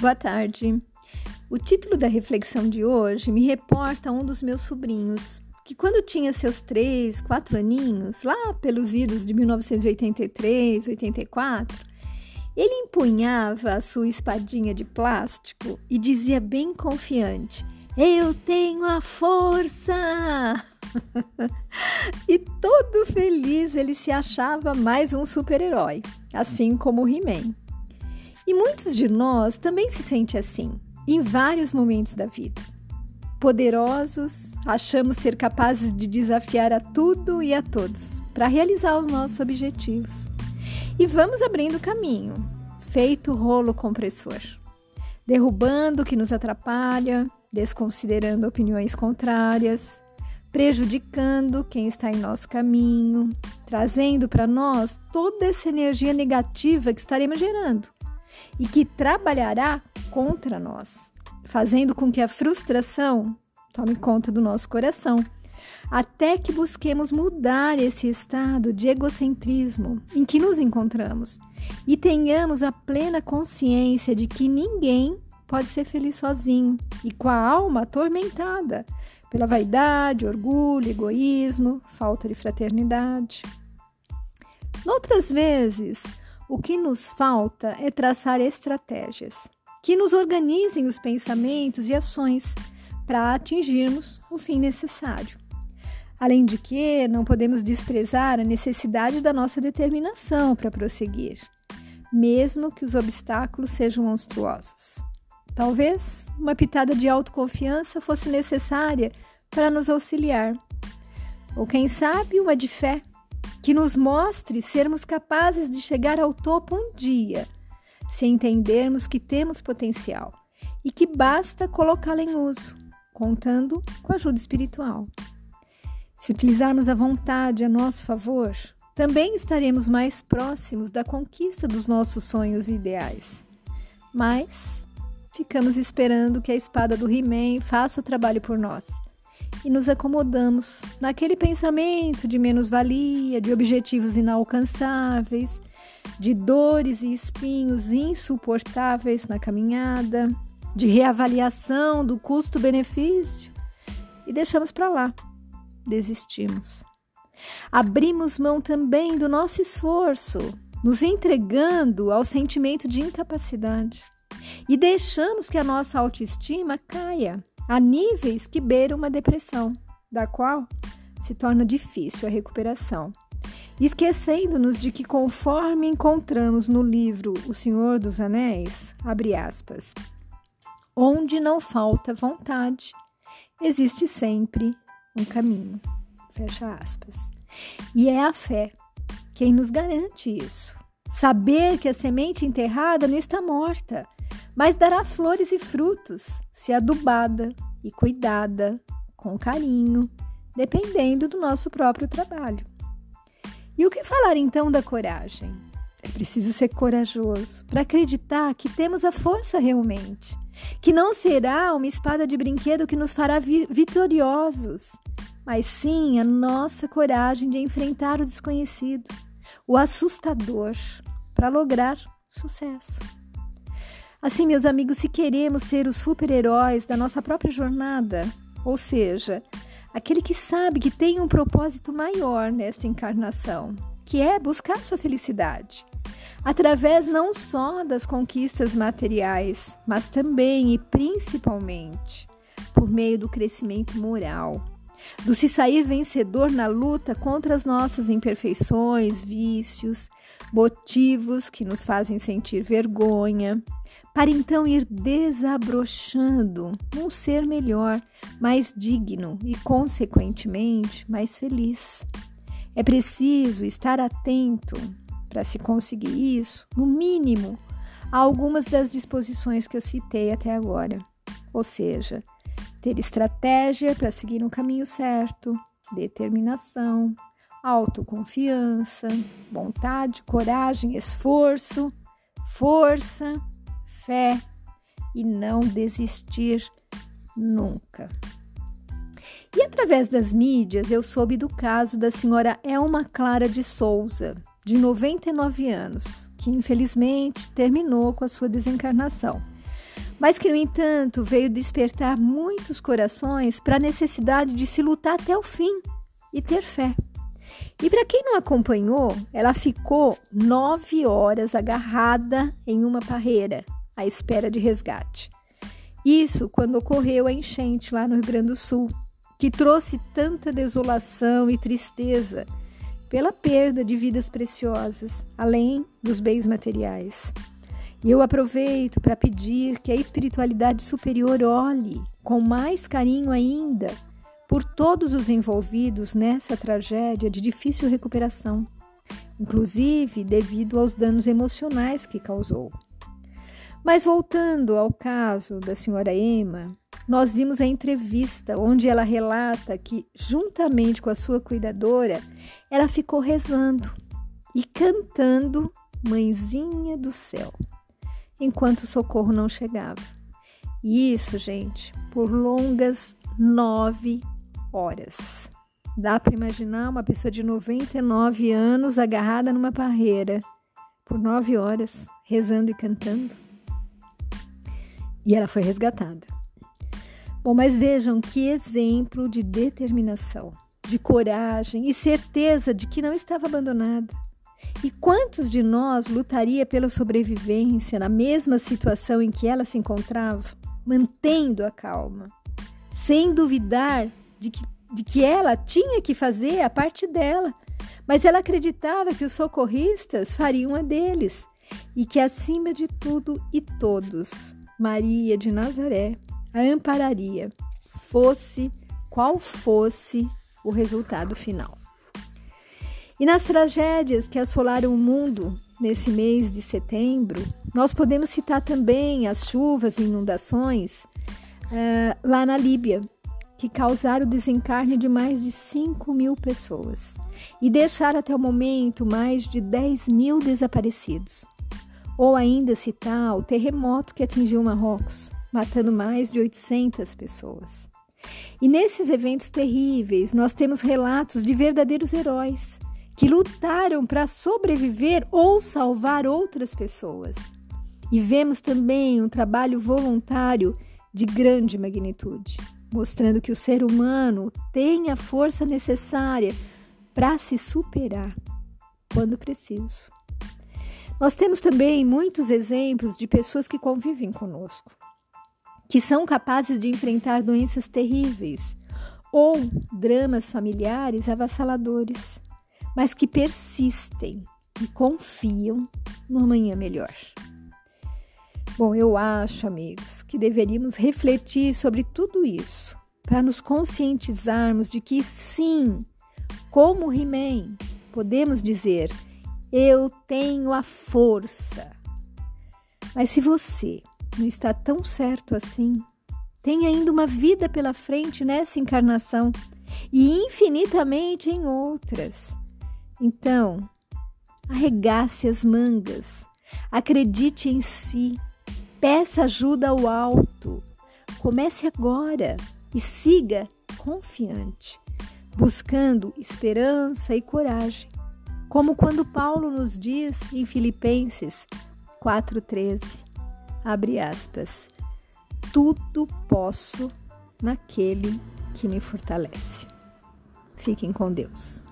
Boa tarde. O título da reflexão de hoje me reporta a um dos meus sobrinhos, que quando tinha seus três, quatro aninhos, lá pelos idos de 1983, 84, ele empunhava a sua espadinha de plástico e dizia bem confiante: Eu tenho a força! e todo feliz ele se achava mais um super-herói, assim como o He-Man. E muitos de nós também se sentem assim, em vários momentos da vida. Poderosos, achamos ser capazes de desafiar a tudo e a todos para realizar os nossos objetivos. E vamos abrindo caminho, feito rolo compressor, derrubando o que nos atrapalha, desconsiderando opiniões contrárias, prejudicando quem está em nosso caminho, trazendo para nós toda essa energia negativa que estaremos gerando e que trabalhará contra nós, fazendo com que a frustração tome conta do nosso coração, até que busquemos mudar esse estado de egocentrismo em que nos encontramos e tenhamos a plena consciência de que ninguém pode ser feliz sozinho e com a alma atormentada pela vaidade, orgulho, egoísmo, falta de fraternidade. Outras vezes, o que nos falta é traçar estratégias que nos organizem os pensamentos e ações para atingirmos o fim necessário. Além de que, não podemos desprezar a necessidade da nossa determinação para prosseguir, mesmo que os obstáculos sejam monstruosos. Talvez uma pitada de autoconfiança fosse necessária para nos auxiliar, ou quem sabe uma de fé que nos mostre sermos capazes de chegar ao topo um dia, se entendermos que temos potencial e que basta colocá-lo em uso, contando com ajuda espiritual. Se utilizarmos a vontade a nosso favor, também estaremos mais próximos da conquista dos nossos sonhos e ideais. Mas ficamos esperando que a espada do He-Man faça o trabalho por nós e nos acomodamos naquele pensamento de menos-valia, de objetivos inalcançáveis, de dores e espinhos insuportáveis na caminhada, de reavaliação do custo-benefício e deixamos para lá, desistimos. Abrimos mão também do nosso esforço, nos entregando ao sentimento de incapacidade e deixamos que a nossa autoestima caia a níveis que beiram uma depressão, da qual se torna difícil a recuperação. Esquecendo-nos de que, conforme encontramos no livro O Senhor dos Anéis, abre aspas, onde não falta vontade, existe sempre um caminho, fecha aspas. E é a fé quem nos garante isso. Saber que a semente enterrada não está morta, mas dará flores e frutos se adubada e cuidada com carinho, dependendo do nosso próprio trabalho. E o que falar então da coragem? É preciso ser corajoso para acreditar que temos a força realmente, que não será uma espada de brinquedo que nos fará vitoriosos, mas sim a nossa coragem de enfrentar o desconhecido, o assustador, para lograr sucesso. Assim, meus amigos, se queremos ser os super-heróis da nossa própria jornada, ou seja, aquele que sabe que tem um propósito maior nesta encarnação, que é buscar sua felicidade, através não só das conquistas materiais, mas também e principalmente por meio do crescimento moral, do se sair vencedor na luta contra as nossas imperfeições, vícios, motivos que nos fazem sentir vergonha, para então ir desabrochando um ser melhor, mais digno e, consequentemente, mais feliz. É preciso estar atento para se conseguir isso, no mínimo, a algumas das disposições que eu citei até agora. Ou seja, ter estratégia para seguir no caminho certo, determinação, autoconfiança, vontade, coragem, esforço, força fé e não desistir nunca. E através das mídias eu soube do caso da senhora Elma Clara de Souza, de 99 anos, que infelizmente terminou com a sua desencarnação. mas que, no entanto, veio despertar muitos corações para a necessidade de se lutar até o fim e ter fé. E para quem não acompanhou, ela ficou nove horas agarrada em uma parreira, à espera de resgate. Isso quando ocorreu a enchente lá no Rio Grande do Sul, que trouxe tanta desolação e tristeza pela perda de vidas preciosas, além dos bens materiais. E eu aproveito para pedir que a espiritualidade superior olhe com mais carinho ainda por todos os envolvidos nessa tragédia de difícil recuperação, inclusive devido aos danos emocionais que causou. Mas voltando ao caso da senhora Emma, nós vimos a entrevista onde ela relata que, juntamente com a sua cuidadora, ela ficou rezando e cantando Mãezinha do Céu enquanto o socorro não chegava. E isso, gente, por longas nove horas. Dá para imaginar uma pessoa de 99 anos agarrada numa parreira por nove horas, rezando e cantando? E ela foi resgatada. Bom, mas vejam que exemplo de determinação, de coragem e certeza de que não estava abandonada. E quantos de nós lutaria pela sobrevivência na mesma situação em que ela se encontrava, mantendo a calma, sem duvidar de que, de que ela tinha que fazer a parte dela, mas ela acreditava que os socorristas fariam a deles e que, acima de tudo e todos, Maria de Nazaré a ampararia, fosse qual fosse o resultado final. E nas tragédias que assolaram o mundo nesse mês de setembro, nós podemos citar também as chuvas e inundações uh, lá na Líbia, que causaram o desencarne de mais de 5 mil pessoas e deixaram até o momento mais de 10 mil desaparecidos. Ou ainda citar o terremoto que atingiu Marrocos, matando mais de 800 pessoas. E nesses eventos terríveis, nós temos relatos de verdadeiros heróis que lutaram para sobreviver ou salvar outras pessoas. E vemos também um trabalho voluntário de grande magnitude, mostrando que o ser humano tem a força necessária para se superar quando preciso. Nós temos também muitos exemplos de pessoas que convivem conosco, que são capazes de enfrentar doenças terríveis ou dramas familiares avassaladores mas que persistem e confiam no amanhã melhor. Bom, eu acho, amigos, que deveríamos refletir sobre tudo isso para nos conscientizarmos de que sim, como He-Man, podemos dizer: eu tenho a força. Mas se você não está tão certo assim, tem ainda uma vida pela frente nessa encarnação e infinitamente em outras. Então, arregace as mangas, acredite em si, peça ajuda ao alto. Comece agora e siga confiante, buscando esperança e coragem, como quando Paulo nos diz em Filipenses 4:13, abre aspas, tudo posso naquele que me fortalece. Fiquem com Deus.